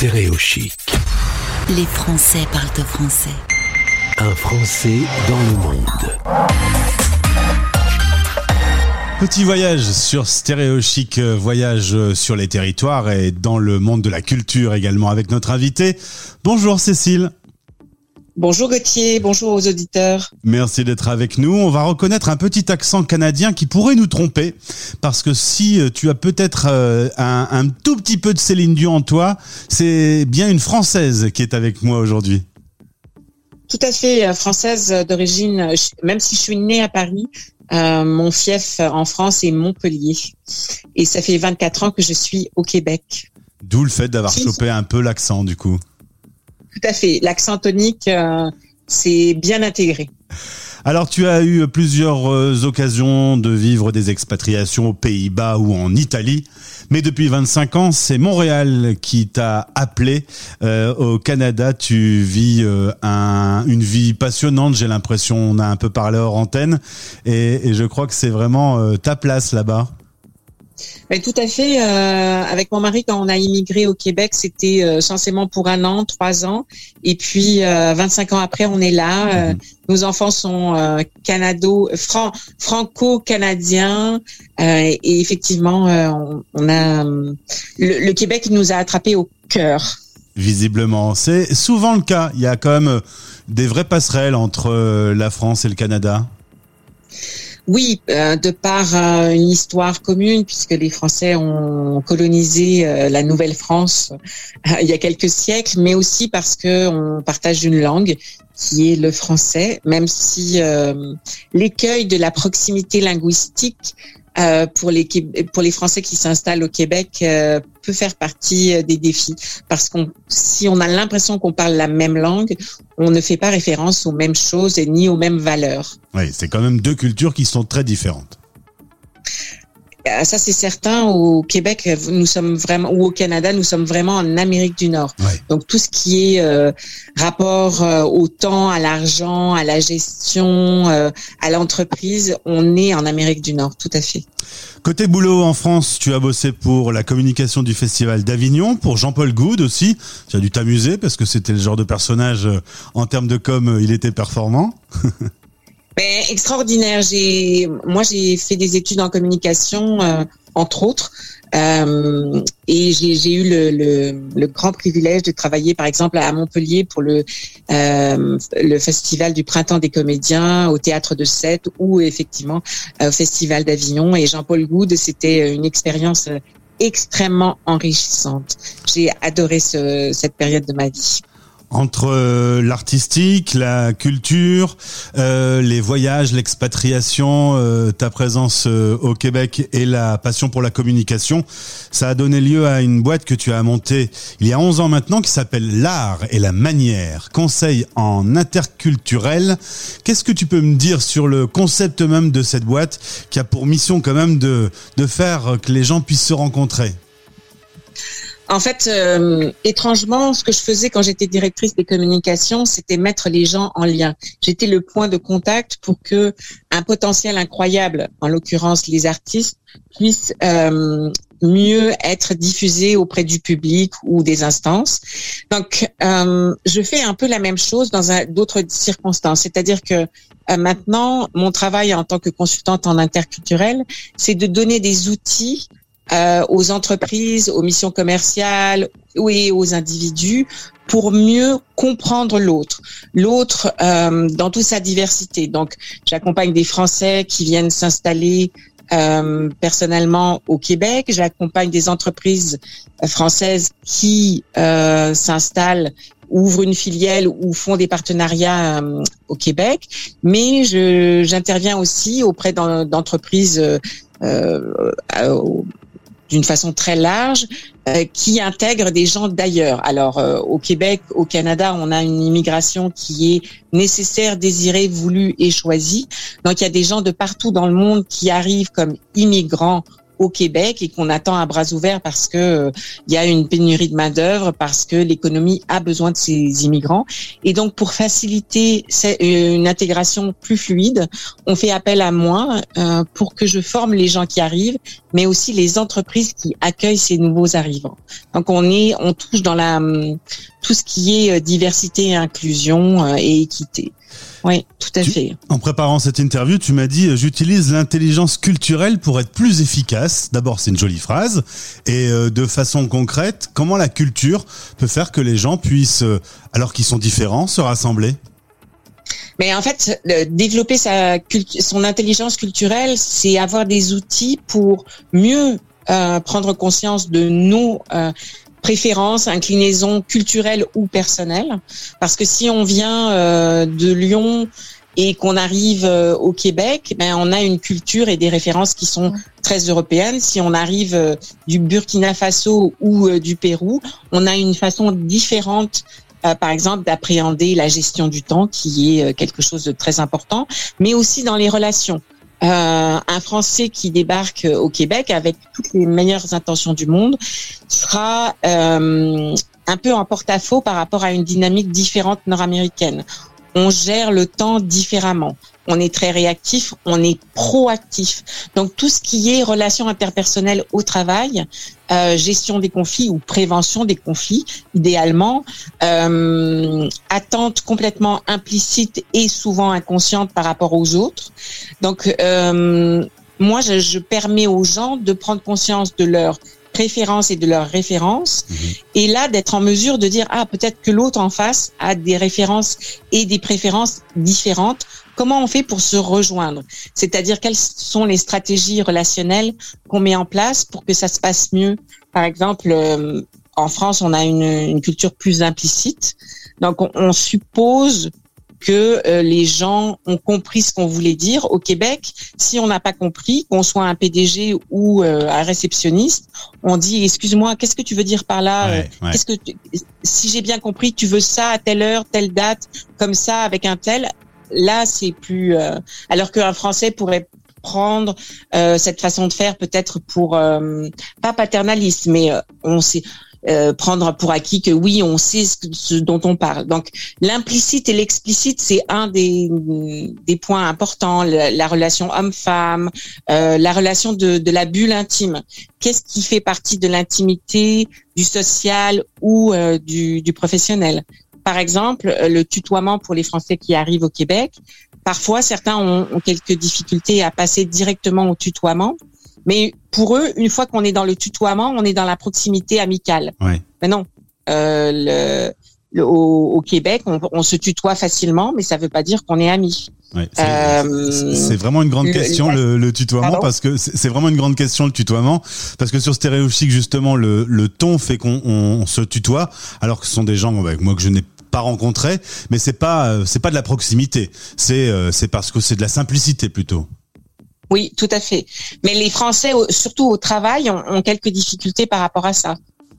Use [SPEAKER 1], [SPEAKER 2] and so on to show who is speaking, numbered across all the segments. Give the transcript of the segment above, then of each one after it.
[SPEAKER 1] Stéréochic.
[SPEAKER 2] Les Français parlent français.
[SPEAKER 1] Un Français dans le monde.
[SPEAKER 3] Petit voyage sur Stéréochic, euh, voyage euh, sur les territoires et dans le monde de la culture également avec notre invité. Bonjour Cécile.
[SPEAKER 4] Bonjour Gauthier, bonjour aux auditeurs.
[SPEAKER 3] Merci d'être avec nous. On va reconnaître un petit accent canadien qui pourrait nous tromper, parce que si euh, tu as peut-être euh, un, un, tout petit peu de Céline Dion en toi, c'est bien une Française qui est avec moi aujourd'hui.
[SPEAKER 4] Tout à fait, euh, française d'origine, même si je suis née à Paris, euh, mon fief en France est Montpellier. Et ça fait 24 ans que je suis au Québec.
[SPEAKER 3] D'où le fait d'avoir chopé un peu l'accent du coup.
[SPEAKER 4] Tout à fait. L'accent tonique, euh, c'est bien intégré.
[SPEAKER 3] Alors, tu as eu plusieurs euh, occasions de vivre des expatriations aux Pays-Bas ou en Italie, mais depuis 25 ans, c'est Montréal qui t'a appelé. Euh, au Canada, tu vis euh, un, une vie passionnante, j'ai l'impression, on a un peu parlé hors antenne, et, je crois que c'est vraiment ta place là-bas.
[SPEAKER 4] Tout à fait. Euh, avec mon mari, quand on a immigré au Québec, c'était euh, censément pour un an, trois ans. Et puis, euh, 25 ans après, on est là. Mmh. Nos enfants sont euh, canado, fran franco-canadiens. Euh, et effectivement, on, on, a le, le, Québec nous a attrapés au cœur.
[SPEAKER 3] Visiblement, c'est souvent le cas. Il y a quand même des vraies passerelles entre la France et le Canada.
[SPEAKER 4] Oui, euh, de par euh, une histoire commune, puisque les Français ont colonisé euh, la Nouvelle-France il y a quelques siècles, mais aussi parce que on partage une langue qui est le français, même si l'écueil de la proximité linguistique euh, pour les pour les Français qui s'installent au Québec euh, peut faire partie euh, des défis parce qu'on si on a l'impression qu'on parle la même langue, on ne fait pas référence aux mêmes choses et ni aux mêmes valeurs.
[SPEAKER 3] Oui, c'est quand même deux cultures qui sont très différentes.
[SPEAKER 4] Euh, ça c'est certain. Au Québec, nous sommes vraiment, ou au Canada, nous sommes vraiment en Amérique du Nord.
[SPEAKER 3] Ouais.
[SPEAKER 4] Donc tout ce qui est euh, rapport euh, au temps, à l'argent, à la gestion, euh, à l'entreprise, on est en Amérique du Nord, tout à fait.
[SPEAKER 3] Côté boulot en France, tu as bossé pour la communication du Festival d'Avignon, pour Jean-Paul Goud aussi. Tu as dû t'amuser parce que c'était le genre de personnage, euh, en termes de com, il était performant.
[SPEAKER 4] Ben, extraordinaire. J'ai, moi, j'ai fait des études en communication, euh, entre autres, euh, et j'ai eu le, le, le, grand privilège de travailler, par exemple, à Montpellier pour le euh, festival du printemps des comédiens au théâtre de Sète ou effectivement euh, au festival d'Avignon. Et Jean-Paul Goude, c'était une expérience extrêmement enrichissante. J'ai adoré ce, cette période de ma vie
[SPEAKER 3] entre euh, l'artistique, la culture, euh, les voyages, l'expatriation, euh, ta présence au Québec et la passion pour la communication, ça a donné lieu à une boîte que tu as montée il y a 11 ans maintenant qui s'appelle L'art et la manière, conseil en interculturel. Qu'est-ce que tu peux me dire sur le concept même de cette boîte qui a pour mission quand même de, de faire que les gens puissent se rencontrer?
[SPEAKER 4] En fait, euh, étrangement, ce que je faisais quand j'étais directrice des communications, c'était mettre les gens en lien. J'étais le point de contact pour que un potentiel incroyable, en l'occurrence les artistes, puisse euh, mieux être diffusé auprès du public ou des instances. Donc, euh, je fais un peu la même chose dans d'autres circonstances. C'est-à-dire que euh, maintenant, mon travail en tant que consultante en interculturel, c'est de donner des outils euh, aux entreprises, aux missions commerciales et aux individus pour mieux comprendre l'autre, l'autre euh, dans toute sa diversité. Donc, j'accompagne des Français qui viennent s'installer euh, personnellement au Québec. J'accompagne des entreprises françaises qui euh, s'installent ouvrent une filiale ou font des partenariats euh, au Québec, mais j'interviens aussi auprès d'entreprises euh, d'une façon très large euh, qui intègre des gens d'ailleurs. Alors euh, au Québec, au Canada, on a une immigration qui est nécessaire, désirée, voulue et choisie. Donc il y a des gens de partout dans le monde qui arrivent comme immigrants au Québec et qu'on attend à bras ouverts parce que euh, il y a une pénurie de main d'œuvre, parce que l'économie a besoin de ces immigrants. Et donc pour faciliter une intégration plus fluide, on fait appel à moi euh, pour que je forme les gens qui arrivent, mais aussi les entreprises qui accueillent ces nouveaux arrivants. Donc on est, on touche dans la tout ce qui est diversité inclusion et équité. Oui, tout à fait.
[SPEAKER 3] En préparant cette interview, tu m'as dit j'utilise l'intelligence culturelle pour être plus efficace. D'abord, c'est une jolie phrase. Et euh, de façon concrète, comment la culture peut faire que les gens puissent, euh, alors qu'ils sont différents, se rassembler?
[SPEAKER 4] Mais en fait, développer sa son intelligence culturelle, c'est avoir des outils pour mieux euh, prendre conscience de nos préférence, inclinaison culturelle ou personnelle. Parce que si on vient euh, de Lyon et qu'on arrive euh, au Québec, ben on a une culture et des références qui sont très européennes. Si on arrive euh, du Burkina Faso ou du Pérou, on a une façon différente par exemple, d'appréhender la gestion du temps, qui est quelque chose de très important, mais aussi dans les relations. Euh, un Français qui débarque au Québec avec toutes les meilleures intentions du monde sera euh, un peu en porte-à-faux par rapport à une dynamique différente nord-américaine. On gère le temps différemment on est très réactif, on est proactif. Donc tout ce qui est relations interpersonnelles au travail, euh, gestion des conflits ou prévention des conflits, idéalement, euh, attente complètement implicite et souvent inconsciente par rapport aux autres. Donc euh, moi, je, je permets aux gens de prendre conscience de leur préférences et de leurs références. Mhm. Et là, d'être en mesure de dire, ah, peut-être que l'autre en face a des références et des préférences différentes. Comment on fait pour se rejoindre? C'est-à-dire, quelles sont les stratégies relationnelles qu'on met en place pour que ça se passe mieux? Par exemple, euh, en France, on a une, une culture plus implicite. Donc, on, on suppose que euh, les gens ont compris ce qu'on voulait dire. Au Québec, si on n'a pas compris, qu'on soit un PDG ou euh, un réceptionniste, on dit excuse-moi, qu'est-ce que tu veux dire par là? Euh, Qu'est-ce que si j'ai bien compris, tu veux ça à telle heure, telle date, comme ça avec un tel? Là, c'est plus alors qu'un Français pourrait prendre cette façon de faire peut-être pour pas paternaliste, mais on sait euh, prendre pour acquis que oui, on sait ce, dont on parle. Donc l'implicite et l'explicite, c'est un des, des points importants. La, relation homme-femme, euh, la relation de, de la bulle intime. Qu'est-ce qui fait partie de l'intimité, du social ou euh, du, du professionnel? Par exemple, le tutoiement pour les Français qui arrivent au Québec. Parfois, certains ont, ont quelques difficultés à passer directement au tutoiement mais pour eux, une fois qu'on est dans le tutoiement, on est dans la proximité amicale.
[SPEAKER 3] Ouais.
[SPEAKER 4] Mais non, euh, le, au, au, Québec, on, on, se tutoie facilement, mais ça ne veut pas dire qu'on est amis.
[SPEAKER 3] Ouais, euh, c'est vraiment une grande question le, le tutoiement parce que c'est vraiment une grande question le tutoiement parce que sur Stéréochic justement le, le ton fait qu'on on se tutoie alors que ce sont des gens avec moi que je n'ai pas rencontré mais c'est pas euh, c'est pas de la proximité c'est c'est parce que c'est de la simplicité plutôt.
[SPEAKER 4] Oui, tout à fait. Mais les Français, surtout au travail, ont, quelques difficultés par rapport à ça.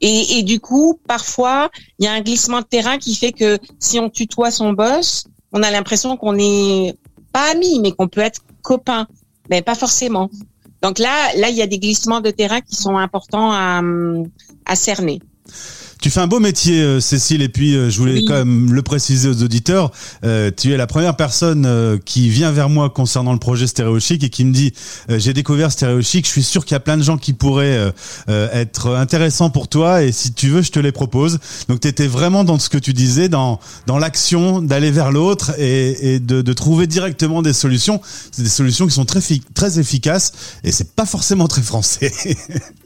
[SPEAKER 4] Et, du coup, parfois, il y a un glissement de terrain qui fait que si on tutoie son boss, on a l'impression qu'on n'est pas amis, mais qu'on peut être copains. Mais pas forcément. Donc là, là, il y a des glissements de terrain qui sont importants à, à cerner.
[SPEAKER 3] Tu fais un beau métier, euh, Cécile, et puis euh, je voulais quand même le préciser aux auditeurs. Euh, tu es la première personne qui vient vers moi concernant le projet Stéréochic et qui me dit j'ai découvert Stéréochic, je suis sûr qu'il y a plein de gens qui pourraient être intéressants pour toi et si tu veux, je te les propose. Donc tu étais vraiment dans ce que tu disais, dans dans l'action d'aller vers l'autre et, et de, de, trouver directement des solutions. C'est des solutions qui sont très très efficaces et c'est pas forcément très français.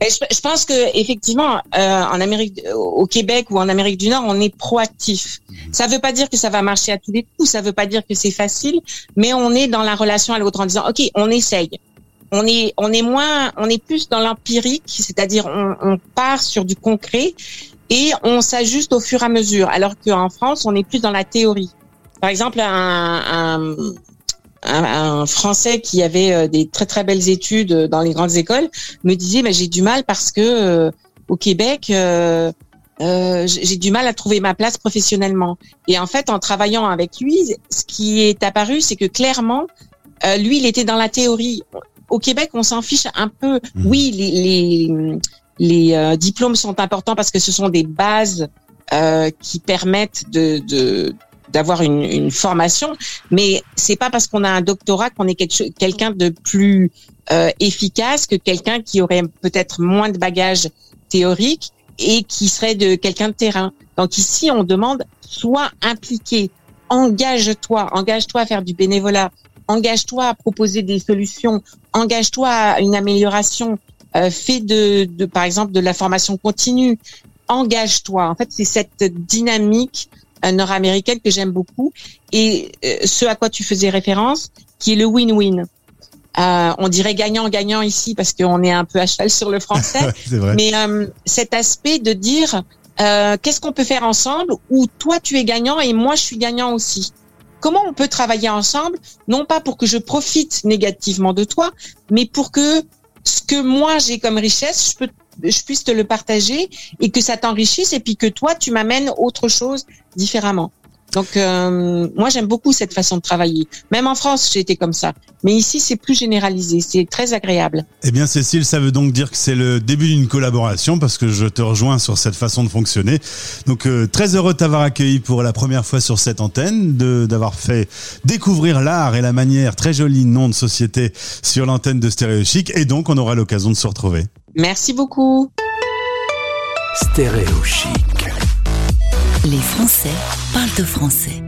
[SPEAKER 4] Je, pense que effectivement, euh, en Amérique, au Québec ou en Amérique du Nord, on est proactif. Mhm. Ça ne veut pas dire que ça va marcher à tous les coups, ça ne veut pas dire que c'est facile, mais on est dans la relation à l'autre en disant, ok, on essaye. On est, on est moins, on est plus dans l'empirique, c'est-à-dire on, on, part sur du concret et on s'ajuste au fur et à mesure. Alors qu'en France, on est plus dans la théorie. Par exemple, un, un un, Français qui avait euh, des très très belles études dans les grandes écoles me disait mais j'ai du mal parce que euh, au Québec euh, j'ai du mal à trouver ma place professionnellement. Et en fait, en travaillant avec lui, ce qui est apparu, c'est que clairement, lui, il était dans la théorie. au Québec, on s'en fiche un peu.
[SPEAKER 3] Mhm.
[SPEAKER 4] Oui, les, les, les euh, diplômes sont importants parce que ce sont des bases euh, qui permettent de, de d'avoir une, une formation, mais c'est pas parce qu'on a un doctorat qu'on est quelqu'un de plus euh, efficace que quelqu'un qui aurait peut-être moins de bagages théoriques et qui serait de quelqu'un de terrain. Donc ici, on demande sois impliqué, engage-toi, engage-toi à faire du bénévolat, engage-toi à proposer des solutions, engage-toi à une amélioration, euh, fais de, de, par exemple, de la formation continue, engage-toi. En fait, c'est cette dynamique nord-américaine que j'aime beaucoup et euh, ce à quoi tu faisais référence, qui est le win-win. Euh, on dirait gagnant-gagnant ici parce qu'on est un peu à cheval sur le français,
[SPEAKER 3] vrai.
[SPEAKER 4] mais euh, cet aspect de dire euh, qu'est-ce qu'on peut faire ensemble où toi tu es gagnant et moi je suis gagnant aussi. Comment on peut travailler ensemble, non pas pour que je profite négativement de toi, mais pour que ce que moi j'ai comme richesse, je peux je puisse te le partager et que ça t'enrichisse et puis que toi tu m'amènes autre chose différemment. Donc euh, moi j'aime beaucoup cette façon de travailler. Même en France j'ai été comme ça, mais ici c'est plus généralisé, c'est très agréable.
[SPEAKER 3] Eh bien, Cécile, ça veut donc dire que c'est le début d'une collaboration parce que je te rejoins sur cette façon de fonctionner. Donc, euh, très heureux de t'avoir accueilli pour la première fois sur cette antenne, d'avoir fait découvrir l'art et la manière très jolie nom de société sur l'antenne de Stéréo Chic. Et donc, on aura l'occasion de se retrouver.
[SPEAKER 4] Merci beaucoup.
[SPEAKER 1] Stéréo chic.
[SPEAKER 2] Les Français parlent de français.